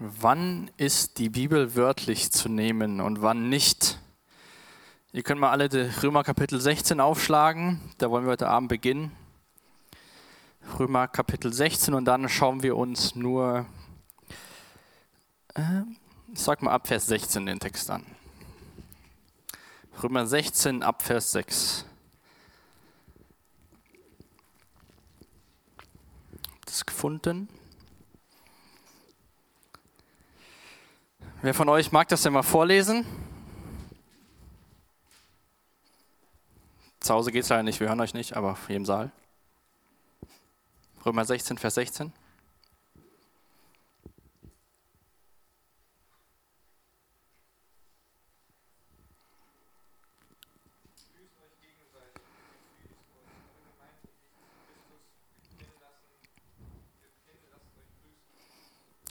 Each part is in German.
Wann ist die Bibel wörtlich zu nehmen und wann nicht? Ihr könnt mal alle Römer Kapitel 16 aufschlagen, da wollen wir heute Abend beginnen. Römer Kapitel 16 und dann schauen wir uns nur, äh, sag mal ab Vers 16 den Text an. Römer 16 ab Vers 6. Das gefunden? Wer von euch mag das denn mal vorlesen? Zu Hause geht es leider nicht, wir hören euch nicht, aber hier im Saal. Römer 16, Vers 16.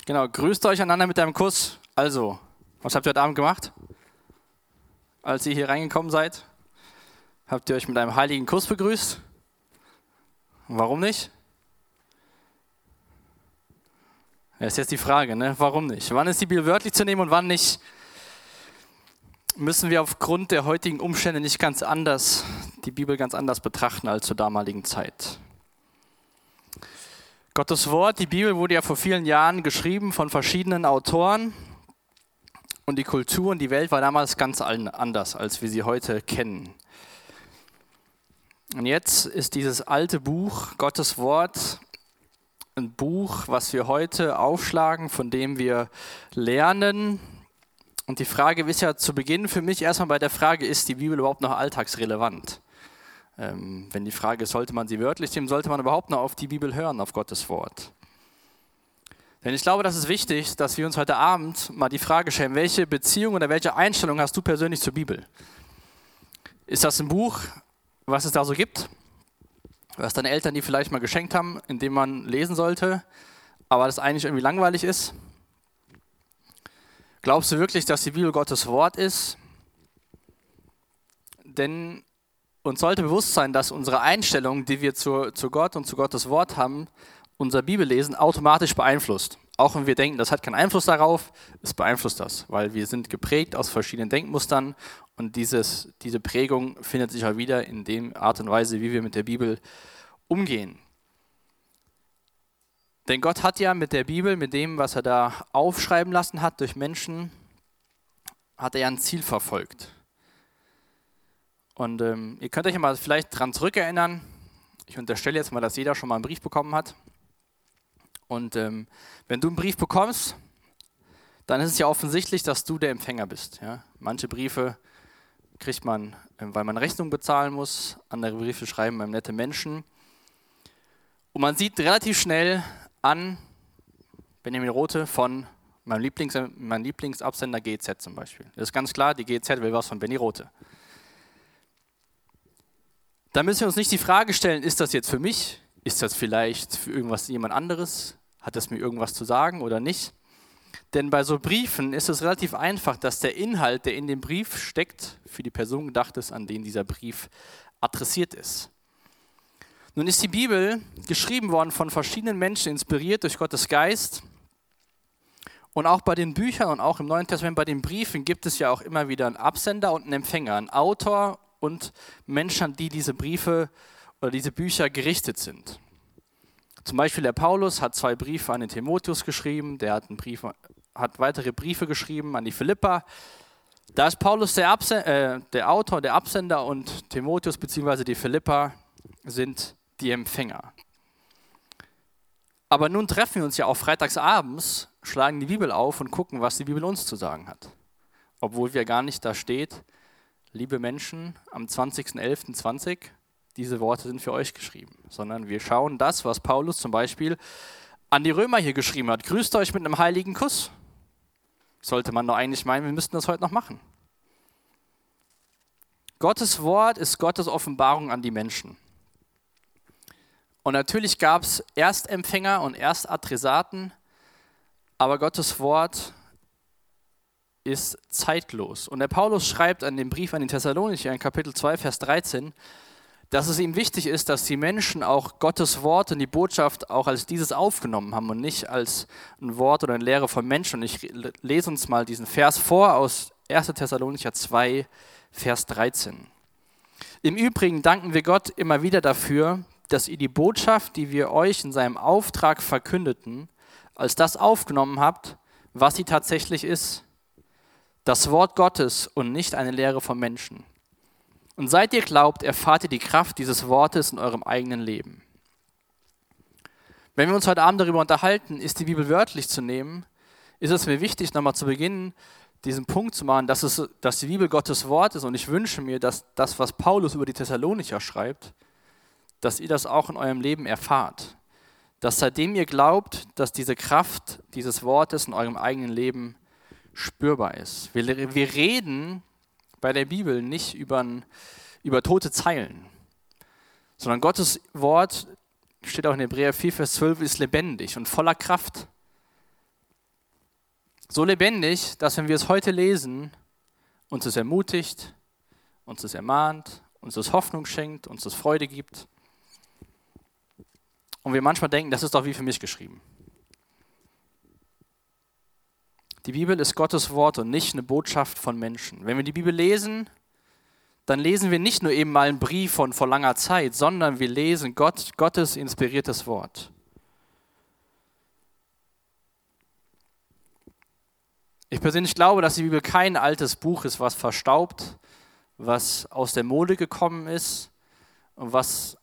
Genau, grüßt euch einander mit einem Kuss. Also, was habt ihr heute Abend gemacht? Als ihr hier reingekommen seid? Habt ihr euch mit einem heiligen Kuss begrüßt? Warum nicht? Das ist jetzt die Frage, ne? warum nicht? Wann ist die Bibel wörtlich zu nehmen und wann nicht? Müssen wir aufgrund der heutigen Umstände nicht ganz anders, die Bibel ganz anders betrachten als zur damaligen Zeit? Gottes Wort, die Bibel wurde ja vor vielen Jahren geschrieben von verschiedenen Autoren und die Kultur und die Welt war damals ganz anders, als wir sie heute kennen. Und jetzt ist dieses alte Buch, Gottes Wort, ein Buch, was wir heute aufschlagen, von dem wir lernen. Und die Frage ist ja zu Beginn für mich erstmal bei der Frage, ist die Bibel überhaupt noch alltagsrelevant? Ähm, wenn die Frage ist, sollte man sie wörtlich nehmen, sollte man überhaupt noch auf die Bibel hören, auf Gottes Wort? Denn ich glaube, das ist wichtig, dass wir uns heute Abend mal die Frage stellen, welche Beziehung oder welche Einstellung hast du persönlich zur Bibel? Ist das ein Buch, was es da so gibt? Was deine Eltern die vielleicht mal geschenkt haben, in dem man lesen sollte, aber das eigentlich irgendwie langweilig ist? Glaubst du wirklich, dass die Bibel Gottes Wort ist? Denn uns sollte bewusst sein, dass unsere Einstellung, die wir zu, zu Gott und zu Gottes Wort haben, unser Bibellesen automatisch beeinflusst. Auch wenn wir denken, das hat keinen Einfluss darauf, es beeinflusst das, weil wir sind geprägt aus verschiedenen Denkmustern und dieses, diese Prägung findet sich auch wieder in der Art und Weise, wie wir mit der Bibel umgehen. Denn Gott hat ja mit der Bibel, mit dem, was er da aufschreiben lassen hat durch Menschen, hat er ja ein Ziel verfolgt. Und ähm, ihr könnt euch mal vielleicht daran zurückerinnern. Ich unterstelle jetzt mal, dass jeder schon mal einen Brief bekommen hat. Und ähm, wenn du einen Brief bekommst, dann ist es ja offensichtlich, dass du der Empfänger bist. Ja? Manche Briefe kriegt man, ähm, weil man Rechnung bezahlen muss, andere Briefe schreiben einem nette Menschen. Und man sieht relativ schnell an, Benjamin Rote von meinem, Lieblings, meinem Lieblingsabsender GZ zum Beispiel. Das ist ganz klar, die GZ will was von Benny Rote. Da müssen wir uns nicht die Frage stellen, ist das jetzt für mich? Ist das vielleicht für irgendwas jemand anderes? Hat das mir irgendwas zu sagen oder nicht? Denn bei so Briefen ist es relativ einfach, dass der Inhalt, der in dem Brief steckt, für die Person gedacht ist, an den dieser Brief adressiert ist. Nun ist die Bibel geschrieben worden von verschiedenen Menschen, inspiriert durch Gottes Geist. Und auch bei den Büchern und auch im Neuen Testament bei den Briefen gibt es ja auch immer wieder einen Absender und einen Empfänger, einen Autor und Menschen, die diese Briefe oder diese Bücher gerichtet sind. Zum Beispiel der Paulus hat zwei Briefe an den Timotheus geschrieben, der hat, einen Brief, hat weitere Briefe geschrieben an die Philippa. Da ist Paulus der, Absen äh, der Autor, der Absender und Timotheus bzw. die Philippa sind die Empfänger. Aber nun treffen wir uns ja auch freitagsabends, schlagen die Bibel auf und gucken, was die Bibel uns zu sagen hat. Obwohl wir gar nicht da steht, liebe Menschen, am 20.11.20 diese Worte sind für euch geschrieben, sondern wir schauen das, was Paulus zum Beispiel an die Römer hier geschrieben hat. Grüßt euch mit einem heiligen Kuss. Sollte man doch eigentlich meinen, wir müssten das heute noch machen. Gottes Wort ist Gottes Offenbarung an die Menschen. Und natürlich gab es Erstempfänger und Erstadressaten, aber Gottes Wort ist zeitlos. Und der Paulus schreibt an dem Brief an den Thessalonicher in Kapitel 2, Vers 13, dass es ihm wichtig ist, dass die Menschen auch Gottes Wort und die Botschaft auch als dieses aufgenommen haben und nicht als ein Wort oder eine Lehre von Menschen. Und ich lese uns mal diesen Vers vor aus 1. Thessalonicher 2, Vers 13. Im Übrigen danken wir Gott immer wieder dafür, dass ihr die Botschaft, die wir euch in seinem Auftrag verkündeten, als das aufgenommen habt, was sie tatsächlich ist. Das Wort Gottes und nicht eine Lehre von Menschen. Und seit ihr glaubt, erfahrt ihr die Kraft dieses Wortes in eurem eigenen Leben. Wenn wir uns heute Abend darüber unterhalten, ist die Bibel wörtlich zu nehmen, ist es mir wichtig, nochmal zu Beginn diesen Punkt zu machen, dass, es, dass die Bibel Gottes Wort ist. Und ich wünsche mir, dass das, was Paulus über die Thessalonicher schreibt, dass ihr das auch in eurem Leben erfahrt. Dass seitdem ihr glaubt, dass diese Kraft dieses Wortes in eurem eigenen Leben spürbar ist. Wir, wir reden bei der Bibel nicht über, über tote Zeilen, sondern Gottes Wort, steht auch in Hebräer 4, Vers 12, ist lebendig und voller Kraft. So lebendig, dass wenn wir es heute lesen, uns es ermutigt, uns es ermahnt, uns es Hoffnung schenkt, uns es Freude gibt. Und wir manchmal denken, das ist doch wie für mich geschrieben. Die Bibel ist Gottes Wort und nicht eine Botschaft von Menschen. Wenn wir die Bibel lesen, dann lesen wir nicht nur eben mal einen Brief von vor langer Zeit, sondern wir lesen Gott, Gottes inspiriertes Wort. Ich persönlich glaube, dass die Bibel kein altes Buch ist, was verstaubt, was aus der Mode gekommen ist und was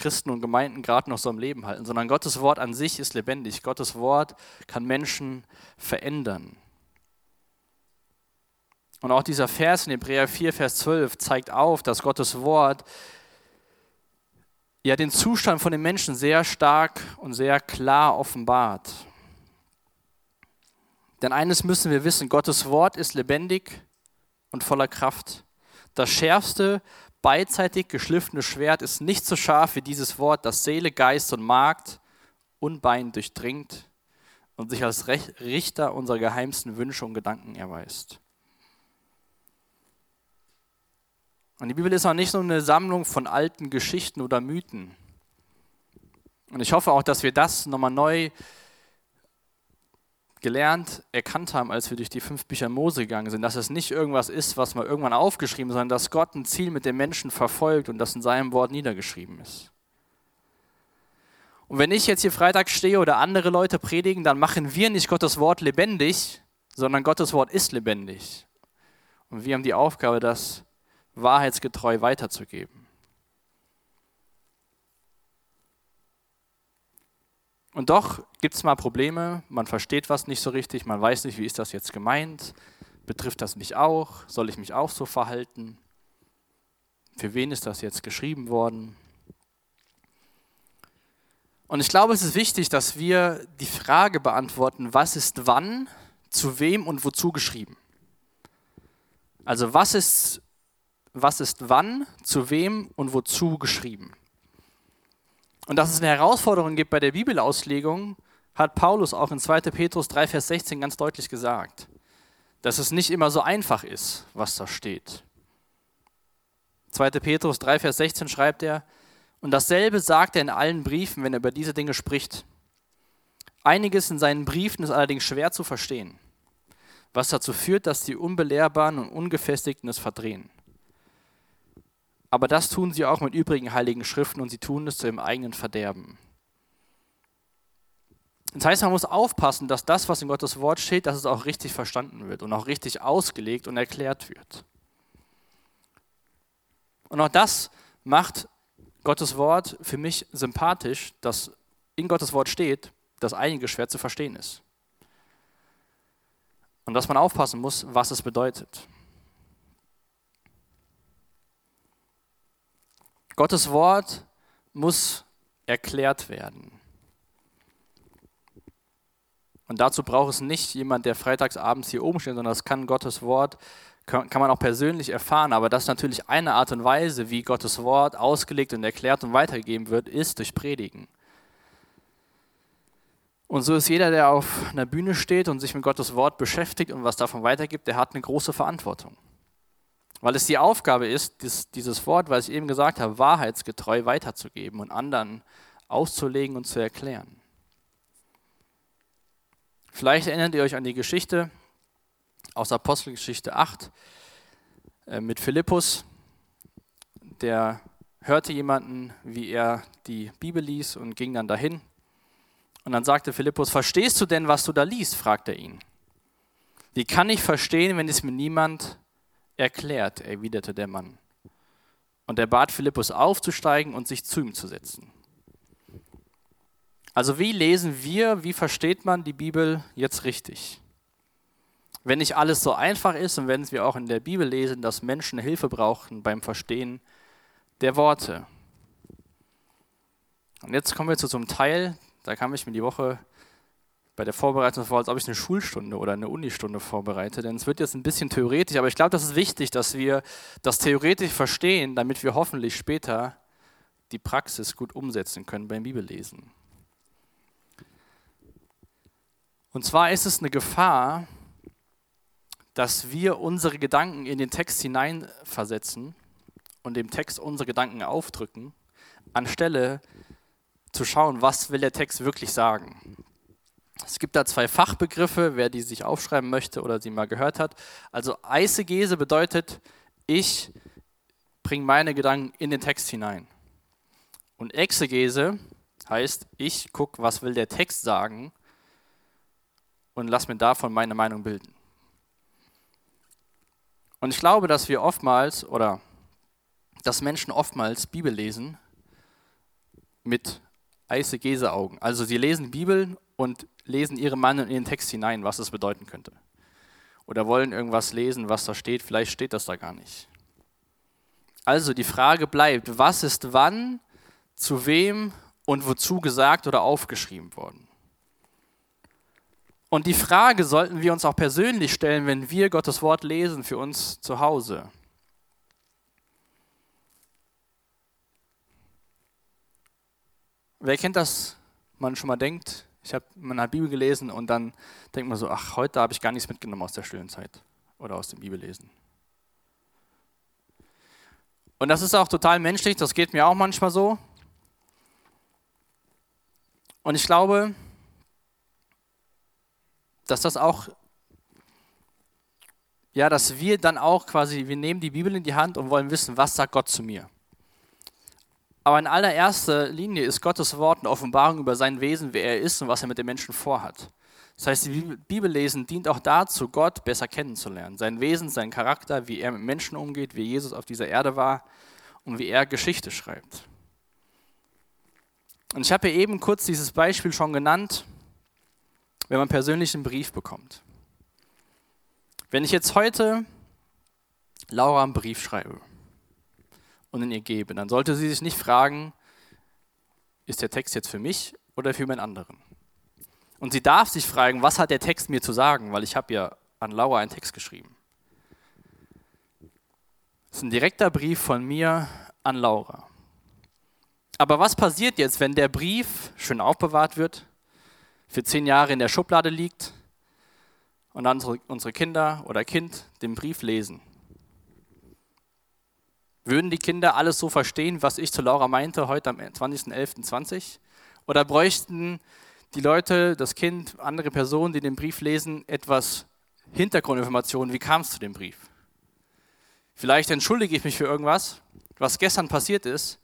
Christen und Gemeinden gerade noch so am Leben halten, sondern Gottes Wort an sich ist lebendig. Gottes Wort kann Menschen verändern. Und auch dieser Vers in Hebräer 4, Vers 12 zeigt auf, dass Gottes Wort ja den Zustand von den Menschen sehr stark und sehr klar offenbart. Denn eines müssen wir wissen, Gottes Wort ist lebendig und voller Kraft. Das schärfste, beidseitig geschliffene Schwert ist nicht so scharf wie dieses Wort, das Seele, Geist und Magd unbein durchdringt und sich als Richter unserer geheimsten Wünsche und Gedanken erweist. Und die Bibel ist auch nicht nur eine Sammlung von alten Geschichten oder Mythen. Und ich hoffe auch, dass wir das nochmal neu gelernt, erkannt haben, als wir durch die fünf Bücher Mose gegangen sind, dass es nicht irgendwas ist, was mal irgendwann aufgeschrieben ist, sondern dass Gott ein Ziel mit den Menschen verfolgt und das in seinem Wort niedergeschrieben ist. Und wenn ich jetzt hier Freitag stehe oder andere Leute predigen, dann machen wir nicht Gottes Wort lebendig, sondern Gottes Wort ist lebendig. Und wir haben die Aufgabe, das wahrheitsgetreu weiterzugeben. Und doch gibt es mal Probleme, man versteht was nicht so richtig, man weiß nicht, wie ist das jetzt gemeint, betrifft das mich auch, soll ich mich auch so verhalten, für wen ist das jetzt geschrieben worden. Und ich glaube, es ist wichtig, dass wir die Frage beantworten, was ist wann, zu wem und wozu geschrieben. Also was ist, was ist wann, zu wem und wozu geschrieben. Und dass es eine Herausforderung gibt bei der Bibelauslegung, hat Paulus auch in 2. Petrus 3, Vers 16 ganz deutlich gesagt. Dass es nicht immer so einfach ist, was da steht. 2. Petrus 3, Vers 16 schreibt er, und dasselbe sagt er in allen Briefen, wenn er über diese Dinge spricht. Einiges in seinen Briefen ist allerdings schwer zu verstehen, was dazu führt, dass die Unbelehrbaren und Ungefestigten es verdrehen. Aber das tun sie auch mit übrigen heiligen Schriften und sie tun es zu ihrem eigenen Verderben. Das heißt, man muss aufpassen, dass das, was in Gottes Wort steht, dass es auch richtig verstanden wird und auch richtig ausgelegt und erklärt wird. Und auch das macht Gottes Wort für mich sympathisch, dass in Gottes Wort steht, dass einiges schwer zu verstehen ist. Und dass man aufpassen muss, was es bedeutet. Gottes Wort muss erklärt werden. Und dazu braucht es nicht jemand, der freitagsabends hier oben steht, sondern das kann Gottes Wort, kann, man auch persönlich erfahren. Aber das ist natürlich eine Art und Weise, wie Gottes Wort ausgelegt und erklärt und weitergegeben wird, ist durch Predigen. Und so ist jeder, der auf einer Bühne steht und sich mit Gottes Wort beschäftigt und was davon weitergibt, der hat eine große Verantwortung. Weil es die Aufgabe ist, dies, dieses Wort, was ich eben gesagt habe, wahrheitsgetreu weiterzugeben und anderen auszulegen und zu erklären. Vielleicht erinnert ihr euch an die Geschichte aus Apostelgeschichte 8 äh, mit Philippus, der hörte jemanden, wie er die Bibel liest und ging dann dahin. Und dann sagte Philippus, verstehst du denn, was du da liest? fragte er ihn. Wie kann ich verstehen, wenn es mir niemand erklärt, erwiderte der Mann. Und er bat Philippus aufzusteigen und sich zu ihm zu setzen. Also wie lesen wir, wie versteht man die Bibel jetzt richtig? Wenn nicht alles so einfach ist und wenn wir auch in der Bibel lesen, dass Menschen Hilfe brauchen beim Verstehen der Worte. Und jetzt kommen wir zu so einem Teil, da kam ich mir die Woche bei der Vorbereitung vor, als ob ich eine Schulstunde oder eine Unistunde vorbereite. Denn es wird jetzt ein bisschen theoretisch, aber ich glaube, das ist wichtig, dass wir das theoretisch verstehen, damit wir hoffentlich später die Praxis gut umsetzen können beim Bibellesen. Und zwar ist es eine Gefahr, dass wir unsere Gedanken in den Text hineinversetzen und dem Text unsere Gedanken aufdrücken, anstelle zu schauen, was will der Text wirklich sagen. Es gibt da zwei Fachbegriffe, wer die sich aufschreiben möchte oder sie mal gehört hat. Also Eisegese bedeutet, ich bringe meine Gedanken in den Text hinein. Und Exegese heißt, ich gucke, was will der Text sagen und lass mir davon meine Meinung bilden. Und ich glaube, dass wir oftmals oder dass Menschen oftmals Bibel lesen mit Eisegese-Augen. Also sie lesen Bibel und lesen ihre Meinung in den Text hinein, was es bedeuten könnte. Oder wollen irgendwas lesen, was da steht, vielleicht steht das da gar nicht. Also die Frage bleibt, was ist wann, zu wem und wozu gesagt oder aufgeschrieben worden? Und die Frage sollten wir uns auch persönlich stellen, wenn wir Gottes Wort lesen für uns zu Hause. Wer kennt das? Man schon mal denkt, ich habe meine Bibel gelesen und dann denkt man so, ach, heute habe ich gar nichts mitgenommen aus der stillen Zeit oder aus dem Bibellesen. Und das ist auch total menschlich, das geht mir auch manchmal so. Und ich glaube, dass das auch, ja, dass wir dann auch quasi, wir nehmen die Bibel in die Hand und wollen wissen, was sagt Gott zu mir. Aber in allererster Linie ist Gottes Wort eine Offenbarung über sein Wesen, wer er ist und was er mit den Menschen vorhat. Das heißt, die Bibellesen dient auch dazu, Gott besser kennenzulernen. Sein Wesen, sein Charakter, wie er mit Menschen umgeht, wie Jesus auf dieser Erde war und wie er Geschichte schreibt. Und ich habe hier eben kurz dieses Beispiel schon genannt, wenn man persönlich einen Brief bekommt. Wenn ich jetzt heute Laura einen Brief schreibe, und in ihr gebe, dann sollte sie sich nicht fragen, ist der Text jetzt für mich oder für jemand anderen? Und sie darf sich fragen, was hat der Text mir zu sagen, weil ich habe ja an Laura einen Text geschrieben. Das ist ein direkter Brief von mir an Laura. Aber was passiert jetzt, wenn der Brief schön aufbewahrt wird, für zehn Jahre in der Schublade liegt und dann unsere Kinder oder Kind den Brief lesen? Würden die Kinder alles so verstehen, was ich zu Laura meinte heute am 20.11.20? Oder bräuchten die Leute, das Kind, andere Personen, die den Brief lesen, etwas Hintergrundinformationen? Wie kam es zu dem Brief? Vielleicht entschuldige ich mich für irgendwas, was gestern passiert ist,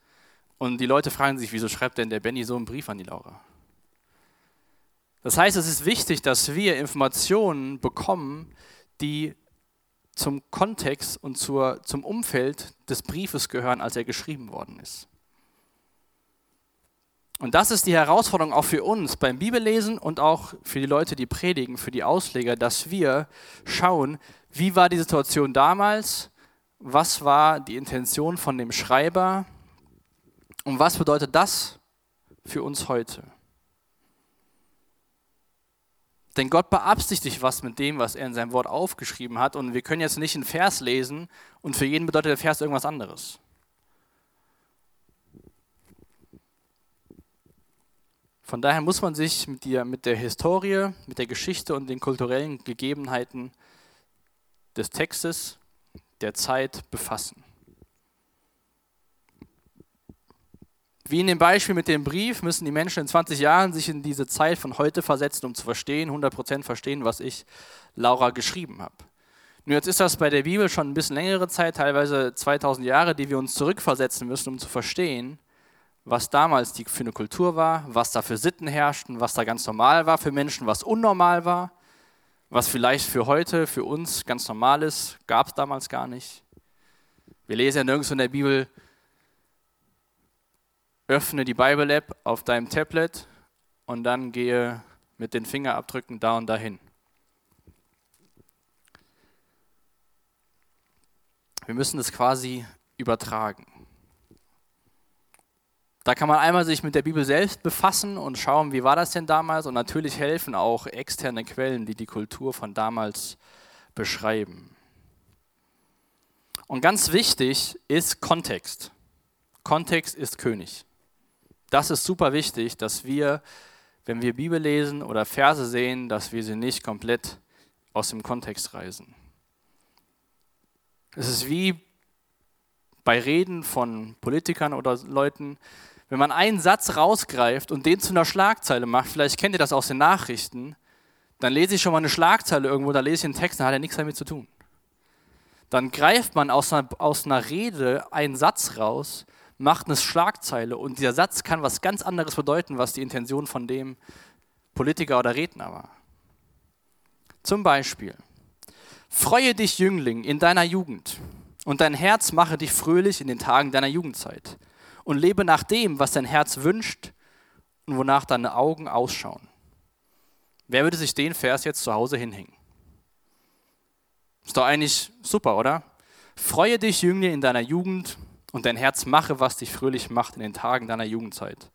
und die Leute fragen sich, wieso schreibt denn der Benny so einen Brief an die Laura? Das heißt, es ist wichtig, dass wir Informationen bekommen, die zum Kontext und zur, zum Umfeld des Briefes gehören, als er geschrieben worden ist. Und das ist die Herausforderung auch für uns beim Bibellesen und auch für die Leute, die predigen, für die Ausleger, dass wir schauen, wie war die Situation damals, was war die Intention von dem Schreiber und was bedeutet das für uns heute. Denn Gott beabsichtigt was mit dem, was er in seinem Wort aufgeschrieben hat. Und wir können jetzt nicht einen Vers lesen und für jeden bedeutet der Vers irgendwas anderes. Von daher muss man sich mit der, mit der Historie, mit der Geschichte und den kulturellen Gegebenheiten des Textes, der Zeit befassen. Wie in dem Beispiel mit dem Brief müssen die Menschen in 20 Jahren sich in diese Zeit von heute versetzen, um zu verstehen, 100% verstehen, was ich Laura geschrieben habe. Nur jetzt ist das bei der Bibel schon ein bisschen längere Zeit, teilweise 2000 Jahre, die wir uns zurückversetzen müssen, um zu verstehen, was damals die für eine Kultur war, was da für Sitten herrschten, was da ganz normal war für Menschen, was unnormal war, was vielleicht für heute, für uns ganz normal ist, gab es damals gar nicht. Wir lesen ja nirgends in der Bibel, öffne die Bible-App auf deinem Tablet und dann gehe mit den Fingerabdrücken da und dahin. Wir müssen es quasi übertragen. Da kann man einmal sich mit der Bibel selbst befassen und schauen, wie war das denn damals und natürlich helfen auch externe Quellen, die die Kultur von damals beschreiben. Und ganz wichtig ist Kontext. Kontext ist König das ist super wichtig, dass wir, wenn wir Bibel lesen oder Verse sehen, dass wir sie nicht komplett aus dem Kontext reißen. Es ist wie bei Reden von Politikern oder Leuten, wenn man einen Satz rausgreift und den zu einer Schlagzeile macht, vielleicht kennt ihr das aus den Nachrichten, dann lese ich schon mal eine Schlagzeile irgendwo, da lese ich einen Text, dann hat er nichts damit zu tun. Dann greift man aus einer, aus einer Rede einen Satz raus macht eine Schlagzeile und dieser Satz kann was ganz anderes bedeuten, was die Intention von dem Politiker oder Redner war. Zum Beispiel, freue dich Jüngling in deiner Jugend und dein Herz mache dich fröhlich in den Tagen deiner Jugendzeit und lebe nach dem, was dein Herz wünscht und wonach deine Augen ausschauen. Wer würde sich den Vers jetzt zu Hause hinhängen? Ist doch eigentlich super, oder? Freue dich, Jüngling, in deiner Jugend und dein Herz mache, was dich fröhlich macht in den Tagen deiner Jugendzeit.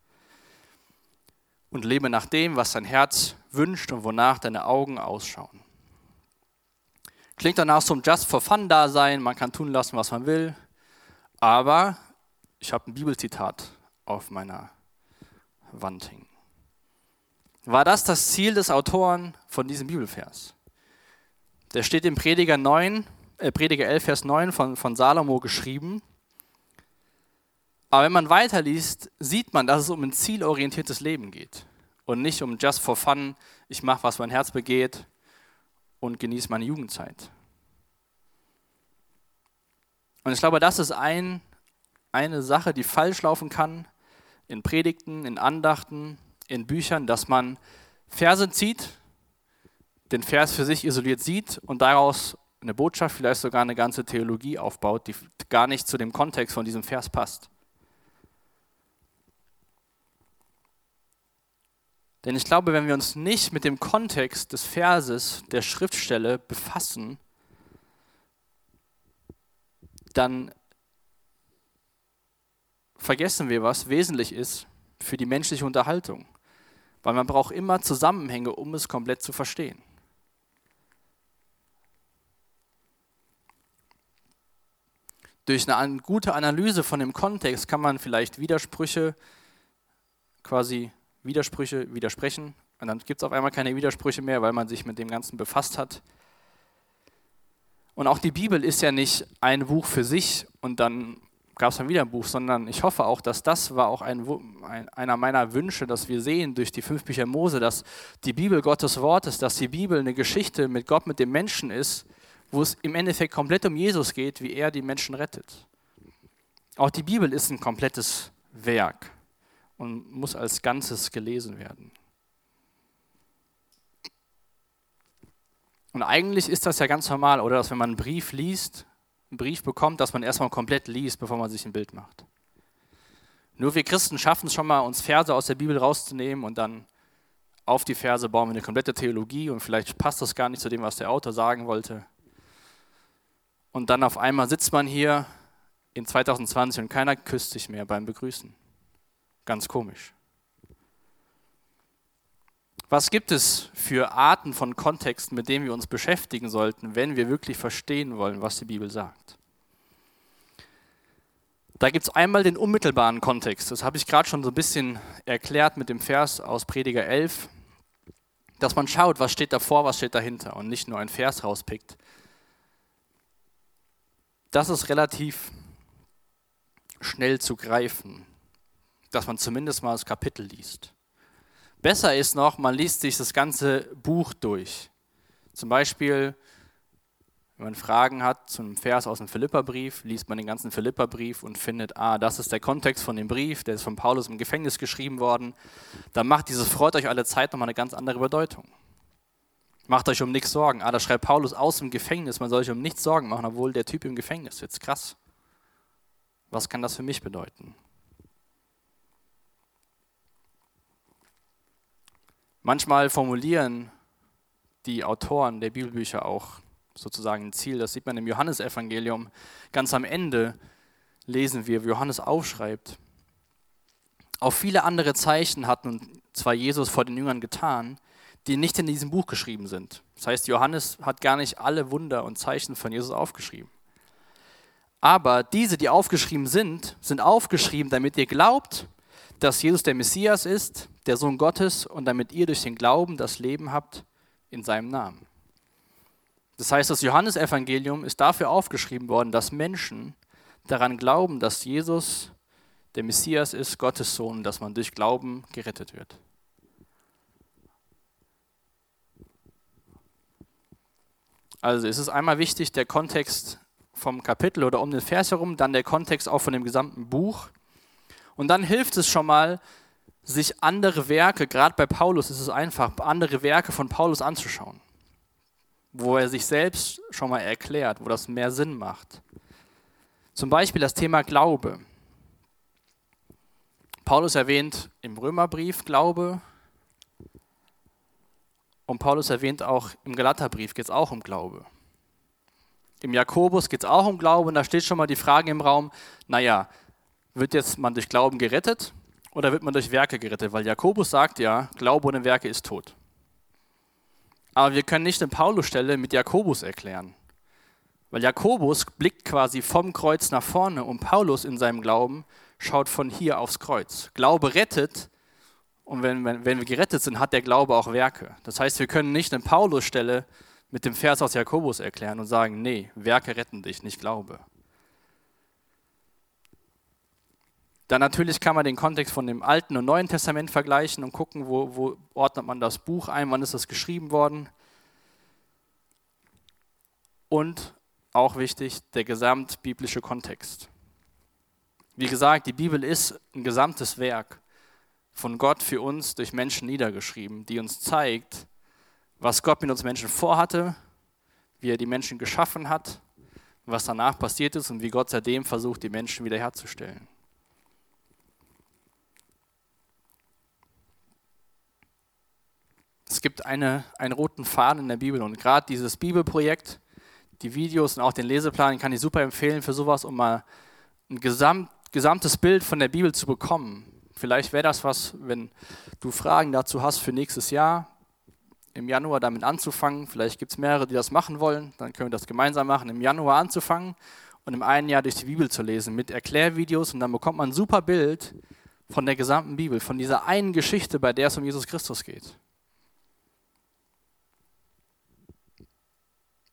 Und lebe nach dem, was dein Herz wünscht und wonach deine Augen ausschauen. Klingt danach so ein Just for Fun Dasein, man kann tun lassen, was man will, aber ich habe ein Bibelzitat auf meiner Wand hängen. War das das Ziel des Autoren von diesem Bibelvers? Der steht im Prediger 9, äh Prediger 11, Vers 9 von, von Salomo geschrieben. Aber wenn man weiterliest, sieht man, dass es um ein zielorientiertes Leben geht und nicht um just for fun, ich mache, was mein Herz begeht und genieße meine Jugendzeit. Und ich glaube, das ist ein, eine Sache, die falsch laufen kann in Predigten, in Andachten, in Büchern, dass man Verse zieht, den Vers für sich isoliert sieht und daraus eine Botschaft, vielleicht sogar eine ganze Theologie aufbaut, die gar nicht zu dem Kontext von diesem Vers passt. Denn ich glaube, wenn wir uns nicht mit dem Kontext des Verses, der Schriftstelle befassen, dann vergessen wir, was wesentlich ist für die menschliche Unterhaltung. Weil man braucht immer Zusammenhänge, um es komplett zu verstehen. Durch eine gute Analyse von dem Kontext kann man vielleicht Widersprüche quasi Widersprüche widersprechen. Und dann gibt es auf einmal keine Widersprüche mehr, weil man sich mit dem Ganzen befasst hat. Und auch die Bibel ist ja nicht ein Buch für sich und dann gab es dann wieder ein Buch, sondern ich hoffe auch, dass das war auch ein, ein, einer meiner Wünsche, dass wir sehen durch die fünf Bücher Mose, dass die Bibel Gottes Wort ist, dass die Bibel eine Geschichte mit Gott, mit dem Menschen ist, wo es im Endeffekt komplett um Jesus geht, wie er die Menschen rettet. Auch die Bibel ist ein komplettes Werk und muss als Ganzes gelesen werden. Und eigentlich ist das ja ganz normal, oder dass wenn man einen Brief liest, einen Brief bekommt, dass man erstmal komplett liest, bevor man sich ein Bild macht. Nur wir Christen schaffen es schon mal, uns Verse aus der Bibel rauszunehmen und dann auf die Verse bauen wir eine komplette Theologie und vielleicht passt das gar nicht zu dem, was der Autor sagen wollte. Und dann auf einmal sitzt man hier in 2020 und keiner küsst sich mehr beim Begrüßen. Ganz komisch. Was gibt es für Arten von Kontexten, mit denen wir uns beschäftigen sollten, wenn wir wirklich verstehen wollen, was die Bibel sagt? Da gibt es einmal den unmittelbaren Kontext. Das habe ich gerade schon so ein bisschen erklärt mit dem Vers aus Prediger 11, dass man schaut, was steht davor, was steht dahinter und nicht nur ein Vers rauspickt. das ist relativ schnell zu greifen, dass man zumindest mal das Kapitel liest. Besser ist noch, man liest sich das ganze Buch durch. Zum Beispiel, wenn man Fragen hat zu einem Vers aus dem Philipperbrief, liest man den ganzen Philipperbrief und findet, ah, das ist der Kontext von dem Brief, der ist von Paulus im Gefängnis geschrieben worden. Dann macht dieses Freut euch alle Zeit nochmal eine ganz andere Bedeutung. Macht euch um nichts Sorgen. Ah, da schreibt Paulus aus dem Gefängnis, man soll sich um nichts Sorgen machen, obwohl der Typ im Gefängnis sitzt. Krass. Was kann das für mich bedeuten? Manchmal formulieren die Autoren der Bibelbücher auch sozusagen ein Ziel. Das sieht man im Johannesevangelium. Ganz am Ende lesen wir, wie Johannes aufschreibt. Auch viele andere Zeichen hat nun zwar Jesus vor den Jüngern getan, die nicht in diesem Buch geschrieben sind. Das heißt, Johannes hat gar nicht alle Wunder und Zeichen von Jesus aufgeschrieben. Aber diese, die aufgeschrieben sind, sind aufgeschrieben, damit ihr glaubt, dass Jesus der Messias ist, der Sohn Gottes, und damit ihr durch den Glauben das Leben habt in seinem Namen. Das heißt, das Johannesevangelium ist dafür aufgeschrieben worden, dass Menschen daran glauben, dass Jesus der Messias ist, Gottes Sohn, dass man durch Glauben gerettet wird. Also es ist einmal wichtig, der Kontext vom Kapitel oder um den Vers herum, dann der Kontext auch von dem gesamten Buch. Und dann hilft es schon mal, sich andere Werke, gerade bei Paulus ist es einfach, andere Werke von Paulus anzuschauen, wo er sich selbst schon mal erklärt, wo das mehr Sinn macht. Zum Beispiel das Thema Glaube. Paulus erwähnt im Römerbrief Glaube, und Paulus erwähnt auch im Galaterbrief geht es auch um Glaube. Im Jakobus geht es auch um Glaube und da steht schon mal die Frage im Raum, naja, wird jetzt man durch Glauben gerettet oder wird man durch Werke gerettet? Weil Jakobus sagt ja, Glaube ohne Werke ist tot. Aber wir können nicht eine Paulus-Stelle mit Jakobus erklären. Weil Jakobus blickt quasi vom Kreuz nach vorne und Paulus in seinem Glauben schaut von hier aufs Kreuz. Glaube rettet, und wenn, wenn, wenn wir gerettet sind, hat der Glaube auch Werke. Das heißt, wir können nicht eine Paulus-Stelle mit dem Vers aus Jakobus erklären und sagen, nee, Werke retten dich, nicht Glaube. Dann natürlich kann man den Kontext von dem Alten und Neuen Testament vergleichen und gucken, wo, wo ordnet man das Buch ein, wann ist das geschrieben worden. Und auch wichtig, der gesamtbiblische Kontext. Wie gesagt, die Bibel ist ein gesamtes Werk von Gott für uns durch Menschen niedergeschrieben, die uns zeigt, was Gott mit uns Menschen vorhatte, wie er die Menschen geschaffen hat, was danach passiert ist und wie Gott seitdem versucht, die Menschen wiederherzustellen. Es gibt eine, einen roten Faden in der Bibel und gerade dieses Bibelprojekt, die Videos und auch den Leseplan kann ich super empfehlen für sowas, um mal ein gesamt, gesamtes Bild von der Bibel zu bekommen. Vielleicht wäre das was, wenn du Fragen dazu hast für nächstes Jahr, im Januar damit anzufangen. Vielleicht gibt es mehrere, die das machen wollen. Dann können wir das gemeinsam machen, im Januar anzufangen und im einen Jahr durch die Bibel zu lesen mit Erklärvideos. Und dann bekommt man ein super Bild von der gesamten Bibel, von dieser einen Geschichte, bei der es um Jesus Christus geht.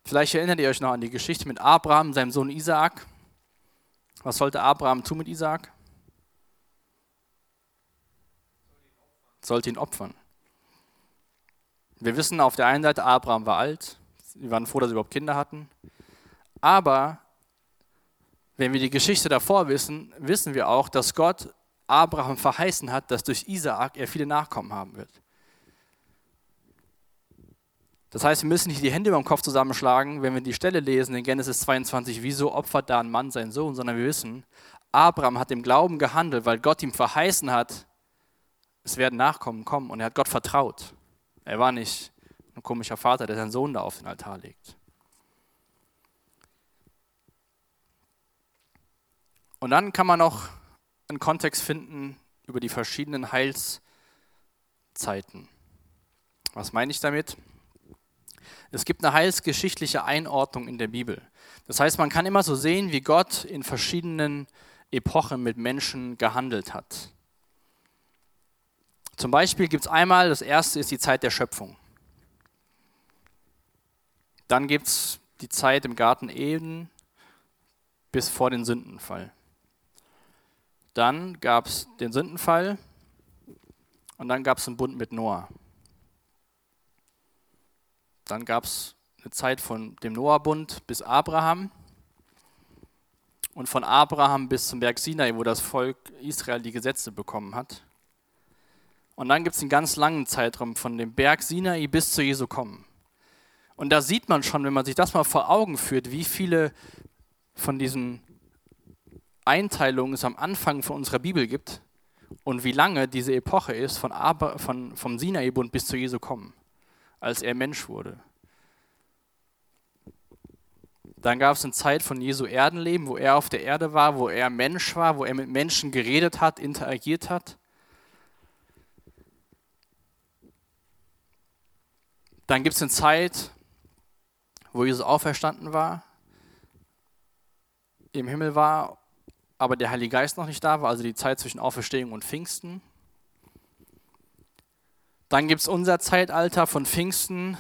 Vielleicht erinnert ihr euch noch an die Geschichte mit Abraham, seinem Sohn Isaak. Was sollte Abraham tun mit Isaak? sollte ihn opfern. Wir wissen auf der einen Seite, Abraham war alt, sie waren froh, dass sie überhaupt Kinder hatten. Aber wenn wir die Geschichte davor wissen, wissen wir auch, dass Gott Abraham verheißen hat, dass durch Isaak er viele Nachkommen haben wird. Das heißt, wir müssen nicht die Hände über dem Kopf zusammenschlagen, wenn wir die Stelle lesen in Genesis 22, wieso opfert da ein Mann seinen Sohn, sondern wir wissen, Abraham hat im Glauben gehandelt, weil Gott ihm verheißen hat, es werden Nachkommen kommen und er hat Gott vertraut. Er war nicht ein komischer Vater, der seinen Sohn da auf den Altar legt. Und dann kann man noch einen Kontext finden über die verschiedenen Heilszeiten. Was meine ich damit? Es gibt eine heilsgeschichtliche Einordnung in der Bibel. Das heißt, man kann immer so sehen, wie Gott in verschiedenen Epochen mit Menschen gehandelt hat. Zum Beispiel gibt es einmal, das erste ist die Zeit der Schöpfung. Dann gibt es die Zeit im Garten Eden, bis vor den Sündenfall. Dann gab es den Sündenfall und dann gab es einen Bund mit Noah. Dann gab es eine Zeit von dem Noah-Bund bis Abraham und von Abraham bis zum Berg Sinai, wo das Volk Israel die Gesetze bekommen hat. Und dann gibt es einen ganz langen Zeitraum von dem Berg Sinai bis zu Jesu kommen. Und da sieht man schon, wenn man sich das mal vor Augen führt, wie viele von diesen Einteilungen es am Anfang von unserer Bibel gibt und wie lange diese Epoche ist von, Aber, von vom Sinai-Bund bis zu Jesu kommen, als er Mensch wurde. Dann gab es eine Zeit von Jesu Erdenleben, wo er auf der Erde war, wo er Mensch war, wo er mit Menschen geredet hat, interagiert hat. Dann gibt es eine Zeit, wo Jesus auferstanden war, im Himmel war aber der Heilige Geist noch nicht da war, also die Zeit zwischen Auferstehung und Pfingsten. Dann gibt es unser Zeitalter von Pfingsten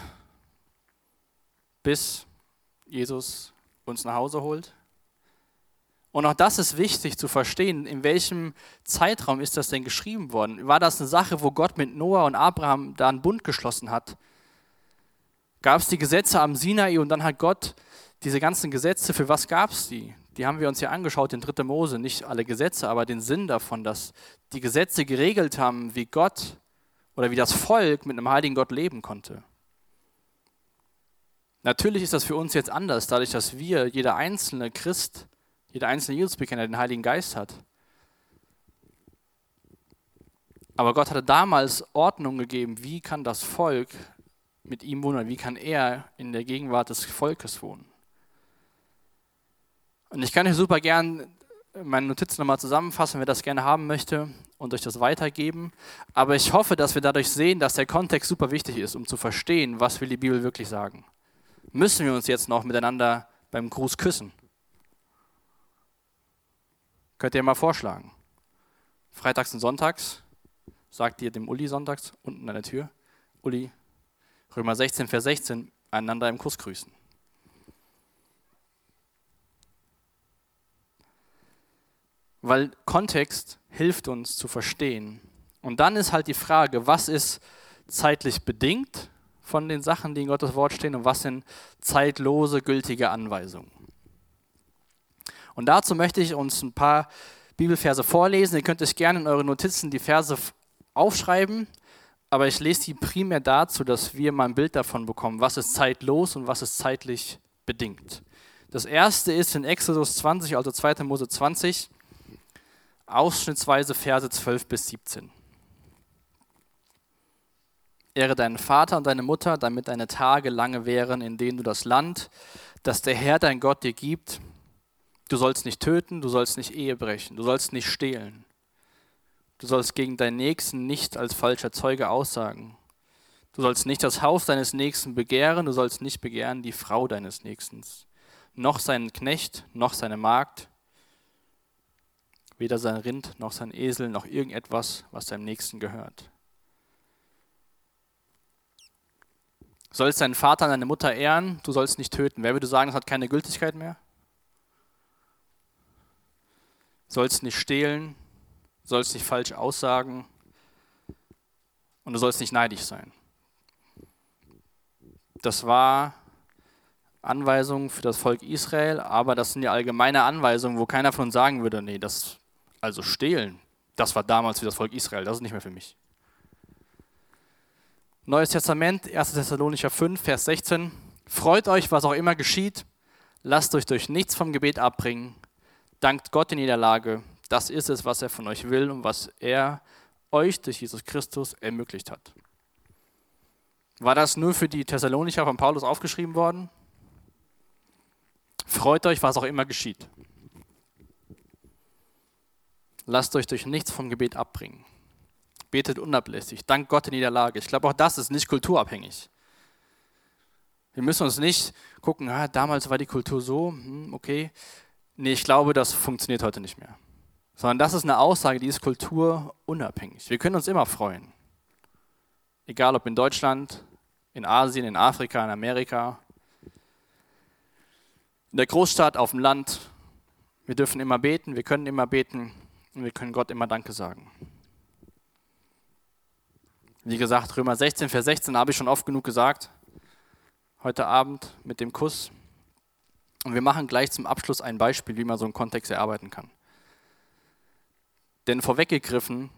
bis Jesus uns nach Hause holt. Und auch das ist wichtig zu verstehen, in welchem Zeitraum ist das denn geschrieben worden? War das eine Sache, wo Gott mit Noah und Abraham da einen Bund geschlossen hat? Gab es die Gesetze am Sinai und dann hat Gott diese ganzen Gesetze, für was gab es die? die haben wir uns ja angeschaut in 3. Mose, nicht alle Gesetze, aber den Sinn davon, dass die Gesetze geregelt haben, wie Gott oder wie das Volk mit einem heiligen Gott leben konnte. Natürlich ist das für uns jetzt anders, dadurch, dass wir, jeder einzelne Christ, jeder einzelne Jesusbekenner den Heiligen Geist hat. Aber Gott hatte damals Ordnung gegeben, wie kann das Volk mit ihm wohnen, wie kann er in der Gegenwart des Volkes wohnen. Und ich kann euch super gern meine Notizen nochmal zusammenfassen, wer das gerne haben möchte und euch das weitergeben. Aber ich hoffe, dass wir dadurch sehen, dass der Kontext super wichtig ist, um zu verstehen, was will die Bibel wirklich sagen. Müssen wir uns jetzt noch miteinander beim Gruß küssen? Könnt ihr mal vorschlagen. Freitags und Sonntags sagt ihr dem Uli sonntags unten an der Tür, Uli, Römer 16, Vers 16, einander im Kuss grüßen. Weil Kontext hilft uns zu verstehen. Und dann ist halt die Frage, was ist zeitlich bedingt von den Sachen, die in Gottes Wort stehen und was sind zeitlose, gültige Anweisungen. Und dazu möchte ich uns ein paar Bibelverse vorlesen. Ihr könnt euch gerne in eure Notizen die Verse aufschreiben, aber ich lese die primär dazu, dass wir mal ein Bild davon bekommen, was ist zeitlos und was ist zeitlich bedingt. Das erste ist in Exodus 20, also 2. Mose 20 ausschnittsweise Verse 12 bis 17. Ehre deinen Vater und deine Mutter, damit deine Tage lange wären, in denen du das Land, das der Herr dein Gott dir gibt, du sollst nicht töten, du sollst nicht Ehe brechen, du sollst nicht stehlen, du sollst gegen deinen Nächsten nicht als falscher Zeuge aussagen, du sollst nicht das Haus deines Nächsten begehren, du sollst nicht begehren die Frau deines Nächsten, noch seinen Knecht, noch seine Magd, weder sein Rind noch sein Esel noch irgendetwas, was seinem Nächsten gehört. Sollst deinen Vater und deine Mutter ehren, du sollst nicht töten. Wer würde sagen, das hat keine Gültigkeit mehr? Sollst nicht stehlen, sollst nicht falsch aussagen und du sollst nicht neidisch sein. Das war Anweisungen für das Volk Israel, aber das sind ja allgemeine Anweisungen, wo keiner von uns sagen würde, nee, das also stehlen, das war damals für das Volk Israel, das ist nicht mehr für mich. Neues Testament, 1. Thessalonicher 5, Vers 16. Freut euch, was auch immer geschieht. Lasst euch durch nichts vom Gebet abbringen. Dankt Gott in jeder Lage. Das ist es, was er von euch will und was er euch durch Jesus Christus ermöglicht hat. War das nur für die Thessalonicher von Paulus aufgeschrieben worden? Freut euch, was auch immer geschieht. Lasst euch durch nichts vom Gebet abbringen. Betet unablässig. Dank Gott in jeder Lage. Ich glaube, auch das ist nicht kulturabhängig. Wir müssen uns nicht gucken, ah, damals war die Kultur so, hm, okay. Nee, ich glaube, das funktioniert heute nicht mehr. Sondern das ist eine Aussage, die ist kulturunabhängig. Wir können uns immer freuen. Egal ob in Deutschland, in Asien, in Afrika, in Amerika, in der Großstadt, auf dem Land, Wir dürfen immer beten, wir können immer beten und wir können Gott immer Danke sagen. Wie gesagt, Römer 16, Vers 16 habe ich schon oft genug gesagt. Heute Abend mit dem Kuss. Und wir machen gleich zum Abschluss ein Beispiel, wie man so einen Kontext erarbeiten kann. Denn vorweggegriffen,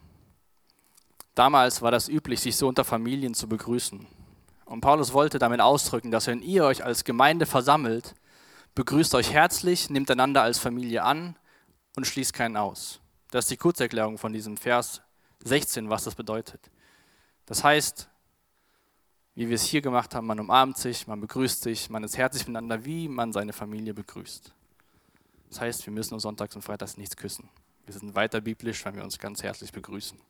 damals war das üblich, sich so unter Familien zu begrüßen. Und Paulus wollte damit ausdrücken, dass wenn ihr euch als Gemeinde versammelt, begrüßt euch herzlich, nehmt einander als Familie an und schließt keinen aus. Das ist die Kurzerklärung von diesem Vers 16, was das bedeutet. Das heißt, wie wir es hier gemacht haben, man umarmt sich, man begrüßt sich, man ist herzlich miteinander, wie man seine Familie begrüßt. Das heißt, wir müssen uns sonntags und freitags nichts küssen. Wir sind weiter biblisch, wenn wir uns ganz herzlich begrüßen.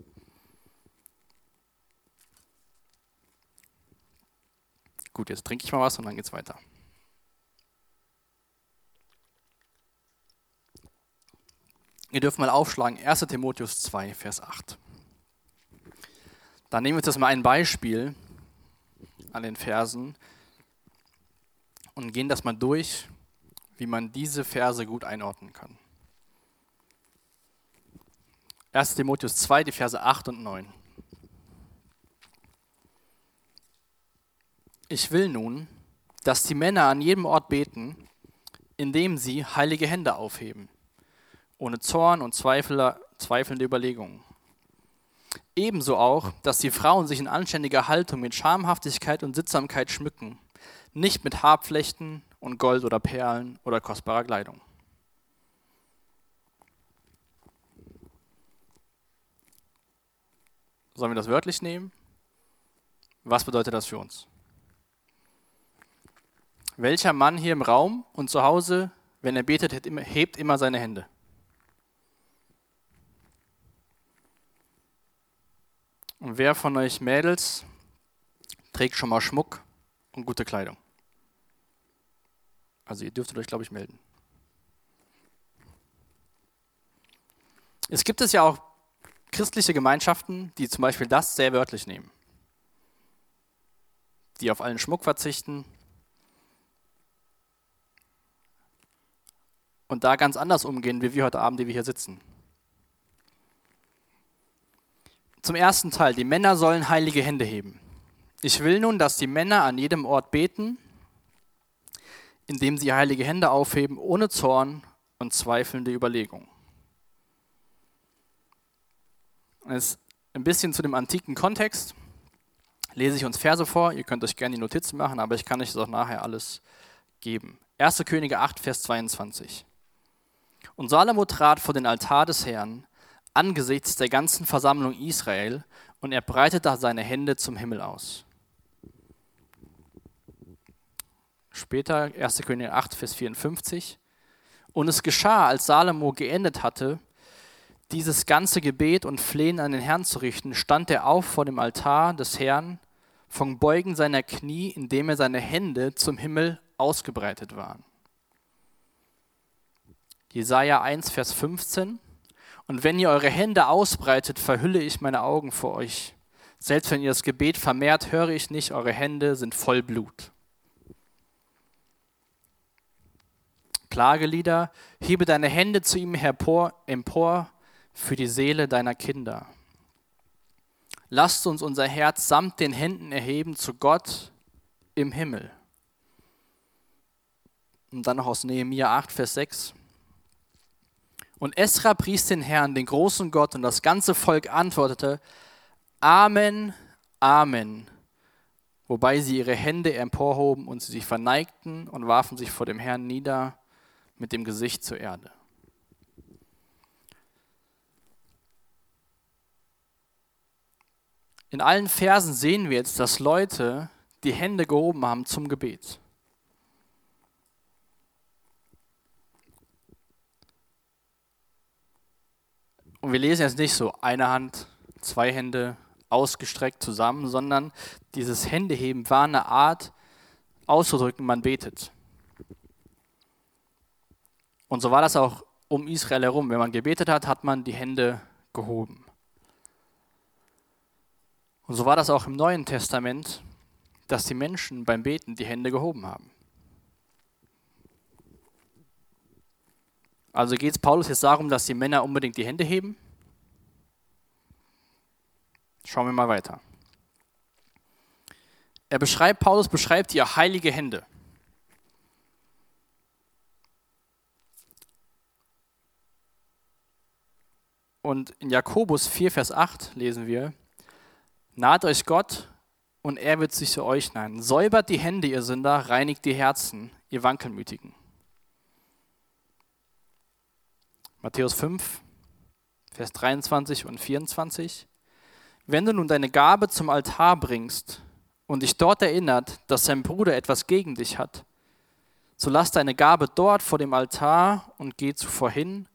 Gut, jetzt trinke ich mal was und dann geht's weiter. Ihr dürft mal aufschlagen, 1 Timotheus 2, Vers 8. Dann nehmen wir uns das mal ein Beispiel an den Versen und gehen das mal durch, wie man diese Verse gut einordnen kann. 1 Timotheus 2, die Verse 8 und 9. Ich will nun, dass die Männer an jedem Ort beten, indem sie heilige Hände aufheben, ohne Zorn und zweifelnde Überlegungen. Ebenso auch, dass die Frauen sich in anständiger Haltung mit Schamhaftigkeit und Sittsamkeit schmücken, nicht mit Haarflechten und Gold oder Perlen oder kostbarer Kleidung. Sollen wir das wörtlich nehmen? Was bedeutet das für uns? Welcher Mann hier im Raum und zu Hause, wenn er betet, hebt immer seine Hände? Und wer von euch Mädels trägt schon mal Schmuck und gute Kleidung? Also ihr dürftet euch, glaube ich, melden. Es gibt es ja auch christliche Gemeinschaften, die zum Beispiel das sehr wörtlich nehmen. Die auf allen Schmuck verzichten, und da ganz anders umgehen, wie wir heute Abend, die wir hier sitzen. Zum ersten Teil, die Männer sollen heilige Hände heben. Ich will nun, dass die Männer an jedem Ort beten, indem sie heilige Hände aufheben, ohne Zorn und zweifelnde Überlegung. Jetzt ein bisschen zu dem antiken Kontext. Lese ich uns Verse vor, ihr könnt euch gerne die Notizen machen, aber ich kann euch das auch nachher alles geben. 1. Könige 8, Vers 22. Und Salomo trat vor den Altar des Herrn angesichts der ganzen Versammlung Israel und er breitete seine Hände zum Himmel aus. Später 1. König 8, Vers 54. Und es geschah, als Salomo geendet hatte, dieses ganze Gebet und Flehen an den Herrn zu richten, stand er auf vor dem Altar des Herrn vom Beugen seiner Knie, indem er seine Hände zum Himmel ausgebreitet waren. Jesaja 1, Vers 15. Und wenn ihr eure Hände ausbreitet, verhülle ich meine Augen vor euch. Selbst wenn ihr das Gebet vermehrt, höre ich nicht, eure Hände sind voll Blut. Klagelieder, hebe deine Hände zu ihm hervor, empor für die Seele deiner Kinder. Lasst uns unser Herz samt den Händen erheben zu Gott im Himmel. Und dann noch aus Nehemiah 8, Vers 6. Und Esra pries den Herrn, den großen Gott, und das ganze Volk antwortete, Amen, Amen. Wobei sie ihre Hände emporhoben und sie sich verneigten und warfen sich vor dem Herrn nieder mit dem Gesicht zur Erde. In allen Versen sehen wir jetzt, dass Leute die Hände gehoben haben zum Gebet. Und wir lesen jetzt nicht so eine Hand, zwei Hände ausgestreckt zusammen, sondern dieses Händeheben war eine Art auszudrücken, man betet. Und so war das auch um Israel herum. Wenn man gebetet hat, hat man die Hände gehoben. Und so war das auch im Neuen Testament, dass die Menschen beim Beten die Hände gehoben haben. Also geht es Paulus jetzt darum, dass die Männer unbedingt die Hände heben? Schauen wir mal weiter. Er beschreibt, Paulus beschreibt hier heilige Hände. Und in Jakobus 4, Vers 8 lesen wir, Naht euch Gott und er wird sich zu euch nahen. Säubert die Hände, ihr Sünder, reinigt die Herzen, ihr Wankelmütigen. Matthäus 5, Vers 23 und 24. Wenn du nun deine Gabe zum Altar bringst und dich dort erinnert, dass dein Bruder etwas gegen dich hat, so lass deine Gabe dort vor dem Altar und geh zuvor hin,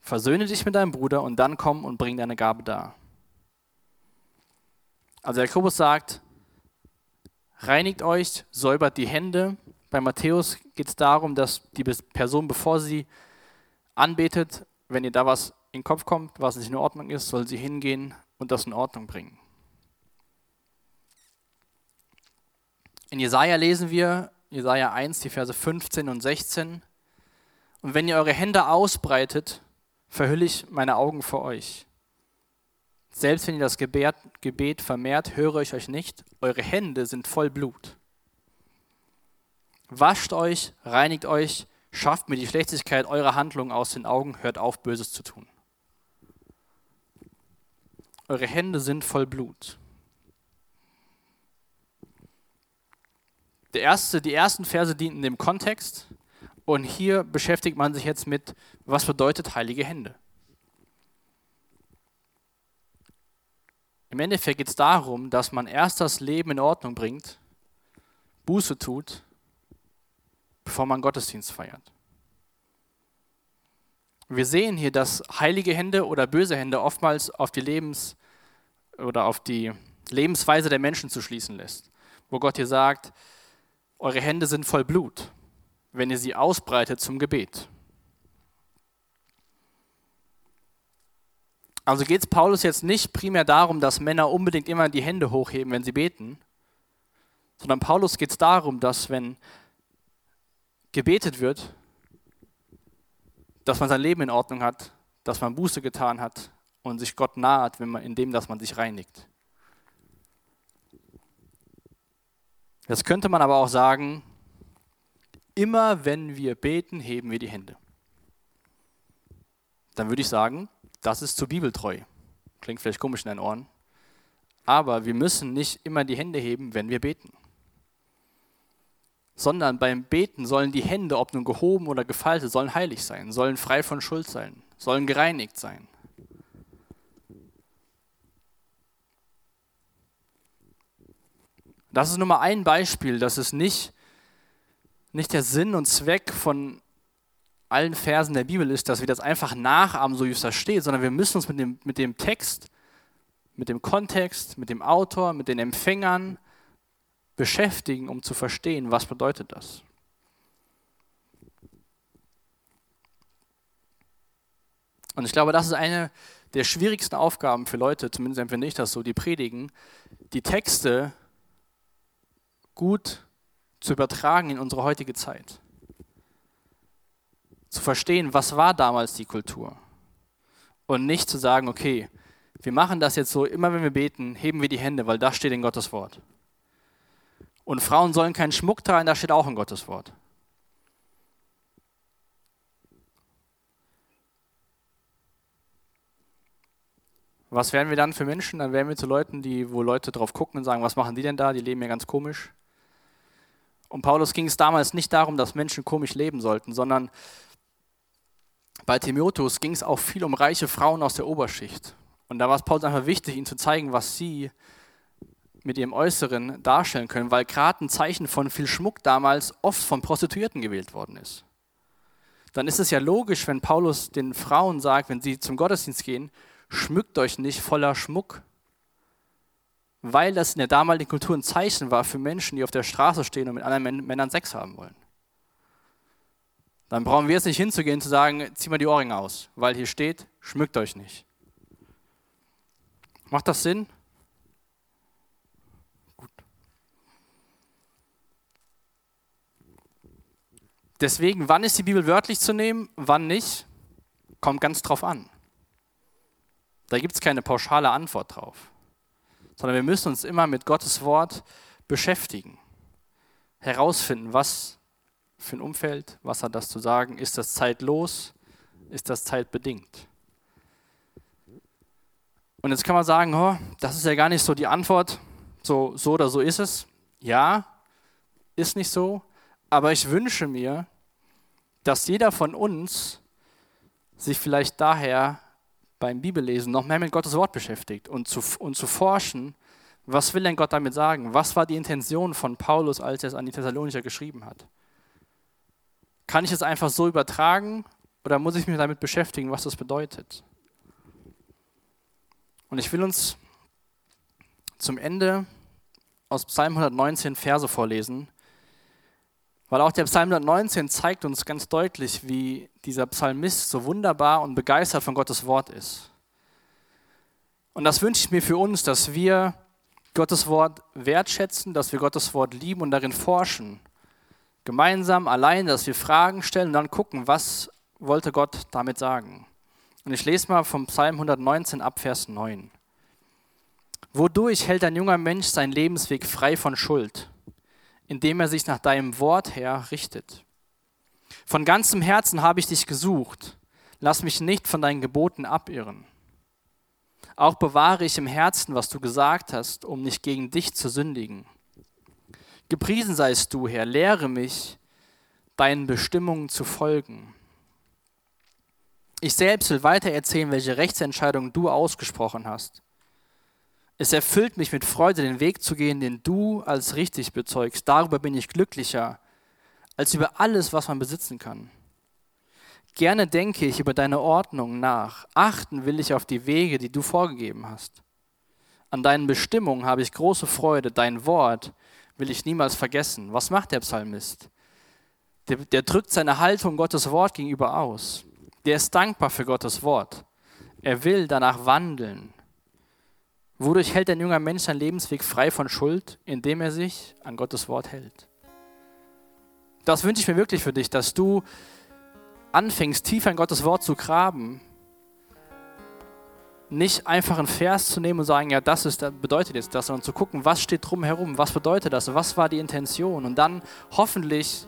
versöhne dich mit deinem Bruder und dann komm und bring deine Gabe dar. Also Jakobus sagt, reinigt euch, säubert die Hände. Bei Matthäus geht es darum, dass die Person, bevor sie anbetet, wenn ihr da was in den Kopf kommt, was nicht in Ordnung ist, soll sie hingehen und das in Ordnung bringen. In Jesaja lesen wir, Jesaja 1, die Verse 15 und 16. Und wenn ihr eure Hände ausbreitet, verhülle ich meine Augen vor euch. Selbst wenn ihr das Gebet vermehrt, höre ich euch nicht. Eure Hände sind voll Blut. Wascht euch, reinigt euch, schafft mir die Schlechtigkeit eurer Handlungen aus den Augen, hört auf, Böses zu tun. Eure Hände sind voll Blut. Der erste, die ersten Verse dienten dem Kontext und hier beschäftigt man sich jetzt mit, was bedeutet heilige Hände. Im Endeffekt geht es darum, dass man erst das Leben in Ordnung bringt, Buße tut, bevor man Gottesdienst feiert. Wir sehen hier, dass heilige Hände oder böse Hände oftmals auf die Lebens- oder auf die Lebensweise der Menschen zu schließen lässt. Wo Gott hier sagt, eure Hände sind voll Blut, wenn ihr sie ausbreitet zum Gebet. Also geht es Paulus jetzt nicht primär darum, dass Männer unbedingt immer die Hände hochheben, wenn sie beten, sondern Paulus geht es darum, dass wenn gebetet wird, dass man sein Leben in Ordnung hat, dass man Buße getan hat und sich Gott naht, wenn man, indem dass man sich reinigt. Jetzt könnte man aber auch sagen, immer wenn wir beten, heben wir die Hände. Dann würde ich sagen, das ist zu bibeltreu. Klingt vielleicht komisch in deinen Ohren. Aber wir müssen nicht immer die Hände heben, wenn wir beten. Sondern beim Beten sollen die Hände, ob nun gehoben oder gefaltet, sollen heilig sein, sollen frei von Schuld sein, sollen gereinigt sein. Das ist nur mal ein Beispiel, dass es nicht, nicht der Sinn und Zweck von allen Versen der Bibel ist, dass wir das einfach nachahmen, so wie es da steht, sondern wir müssen uns mit dem, mit dem Text, mit dem Kontext, mit dem Autor, mit den Empfängern beschäftigen, um zu verstehen, was bedeutet das. Und ich glaube, das ist eine der schwierigsten Aufgaben für Leute, zumindest empfinde ich das so, die predigen, die Texte gut zu übertragen in unsere heutige Zeit zu verstehen, was war damals die Kultur. Und nicht zu sagen, okay, wir machen das jetzt so, immer wenn wir beten, heben wir die Hände, weil das steht in Gottes Wort. Und Frauen sollen keinen Schmuck tragen, das steht auch in Gottes Wort. Was wären wir dann für Menschen? Dann wären wir zu Leuten, die, wo Leute drauf gucken und sagen, was machen die denn da? Die leben ja ganz komisch. Und Paulus ging es damals nicht darum, dass Menschen komisch leben sollten, sondern bei Timotheus ging es auch viel um reiche Frauen aus der Oberschicht. Und da war es Paulus einfach wichtig, ihnen zu zeigen, was sie mit ihrem Äußeren darstellen können, weil gerade ein Zeichen von viel Schmuck damals oft von Prostituierten gewählt worden ist. Dann ist es ja logisch, wenn Paulus den Frauen sagt, wenn sie zum Gottesdienst gehen, schmückt euch nicht voller Schmuck, weil das in der damaligen Kultur ein Zeichen war für Menschen, die auf der Straße stehen und mit anderen Männern Sex haben wollen. Dann brauchen wir jetzt nicht hinzugehen und zu sagen, zieh mal die Ohrringe aus, weil hier steht, schmückt euch nicht. Macht das Sinn? Deswegen, wann ist die Bibel wörtlich zu nehmen, wann nicht, kommt ganz drauf an. Da gibt es keine pauschale Antwort drauf, sondern wir müssen uns immer mit Gottes Wort beschäftigen, herausfinden, was für ein Umfeld, was hat das zu sagen, ist das zeitlos, ist das zeitbedingt. Und jetzt kann man sagen, oh, das ist ja gar nicht so die Antwort, so, so oder so ist es. Ja, ist nicht so, aber ich wünsche mir, dass jeder von uns sich vielleicht daher beim Bibellesen noch mehr mit Gottes Wort beschäftigt und zu, und zu forschen, was will denn Gott damit sagen? Was war die Intention von Paulus, als er es an die Thessalonicher geschrieben hat? Kann ich es einfach so übertragen oder muss ich mich damit beschäftigen, was das bedeutet? Und ich will uns zum Ende aus Psalm 119 Verse vorlesen, weil auch der Psalm 119 zeigt uns ganz deutlich, wie dieser Psalmist so wunderbar und begeistert von Gottes Wort ist. Und das wünsche ich mir für uns, dass wir Gottes Wort wertschätzen, dass wir Gottes Wort lieben und darin forschen. Gemeinsam, allein, dass wir Fragen stellen und dann gucken, was wollte Gott damit sagen. Und ich lese mal vom Psalm 119 ab Vers 9. Wodurch hält ein junger Mensch seinen Lebensweg frei von Schuld? Indem er sich nach deinem Wort her richtet. Von ganzem Herzen habe ich dich gesucht. Lass mich nicht von deinen Geboten abirren. Auch bewahre ich im Herzen, was du gesagt hast, um nicht gegen dich zu sündigen. Gepriesen seist du, Herr, lehre mich, deinen Bestimmungen zu folgen. Ich selbst will weiter erzählen, welche Rechtsentscheidung du ausgesprochen hast. Es erfüllt mich mit Freude, den Weg zu gehen, den du als richtig bezeugst. Darüber bin ich glücklicher als über alles, was man besitzen kann. Gerne denke ich über deine Ordnung nach. Achten will ich auf die Wege, die du vorgegeben hast. An deinen Bestimmungen habe ich große Freude. Dein Wort will ich niemals vergessen. Was macht der Psalmist? Der, der drückt seine Haltung Gottes Wort gegenüber aus. Der ist dankbar für Gottes Wort. Er will danach wandeln. Wodurch hält ein junger Mensch seinen Lebensweg frei von Schuld, indem er sich an Gottes Wort hält? Das wünsche ich mir wirklich für dich, dass du anfängst, tiefer in Gottes Wort zu graben, nicht einfach einen Vers zu nehmen und sagen, ja, das ist, bedeutet jetzt das, sondern zu gucken, was steht drumherum, was bedeutet das, was war die Intention? Und dann hoffentlich,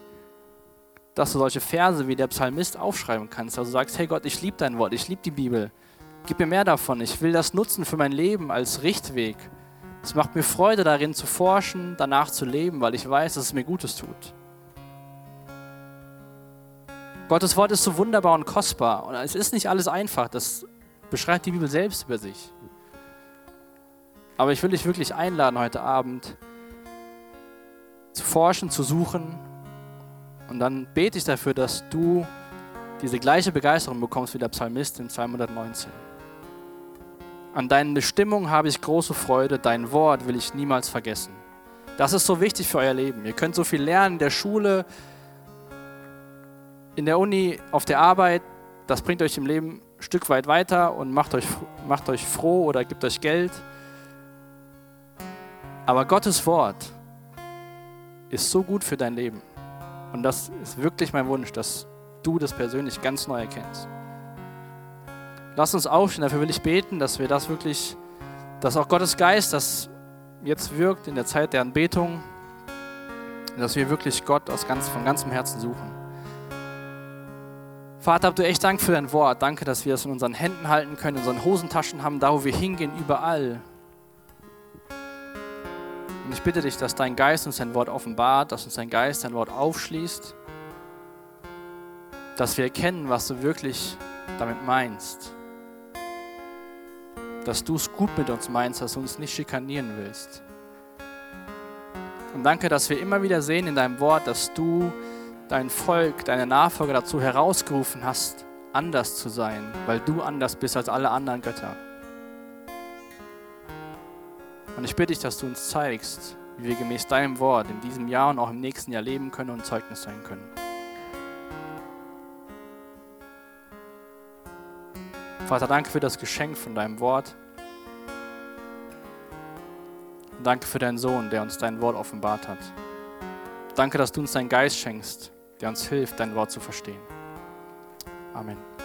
dass du solche Verse wie der Psalmist aufschreiben kannst, also sagst, hey Gott, ich liebe dein Wort, ich liebe die Bibel, gib mir mehr davon, ich will das nutzen für mein Leben als Richtweg. Es macht mir Freude darin zu forschen, danach zu leben, weil ich weiß, dass es mir Gutes tut. Gottes Wort ist so wunderbar und kostbar. Und es ist nicht alles einfach. Das beschreibt die Bibel selbst über sich. Aber ich will dich wirklich einladen, heute Abend zu forschen, zu suchen. Und dann bete ich dafür, dass du diese gleiche Begeisterung bekommst wie der Psalmist in 219. An deinen Bestimmungen habe ich große Freude, dein Wort will ich niemals vergessen. Das ist so wichtig für euer Leben. Ihr könnt so viel lernen in der Schule, in der Uni, auf der Arbeit, das bringt euch im Leben ein Stück weit weiter und macht euch, macht euch froh oder gibt euch Geld. Aber Gottes Wort ist so gut für dein Leben. Und das ist wirklich mein Wunsch, dass du das persönlich ganz neu erkennst. Lass uns aufstehen, dafür will ich beten, dass wir das wirklich, dass auch Gottes Geist das jetzt wirkt in der Zeit der Anbetung, dass wir wirklich Gott aus ganz, von ganzem Herzen suchen. Vater, habt du echt Dank für dein Wort. Danke, dass wir es in unseren Händen halten können, in unseren Hosentaschen haben, da wo wir hingehen, überall. Und ich bitte dich, dass dein Geist uns dein Wort offenbart, dass uns dein Geist dein Wort aufschließt, dass wir erkennen, was du wirklich damit meinst. Dass du es gut mit uns meinst, dass du uns nicht schikanieren willst. Und danke, dass wir immer wieder sehen in deinem Wort, dass du dein Volk, deine Nachfolger dazu herausgerufen hast, anders zu sein, weil du anders bist als alle anderen Götter. Und ich bitte dich, dass du uns zeigst, wie wir gemäß deinem Wort in diesem Jahr und auch im nächsten Jahr leben können und Zeugnis sein können. Vater, danke für das Geschenk von deinem Wort. danke für deinen Sohn, der uns dein Wort offenbart hat. Danke, dass du uns deinen Geist schenkst, der uns hilft, dein Wort zu verstehen. Amen.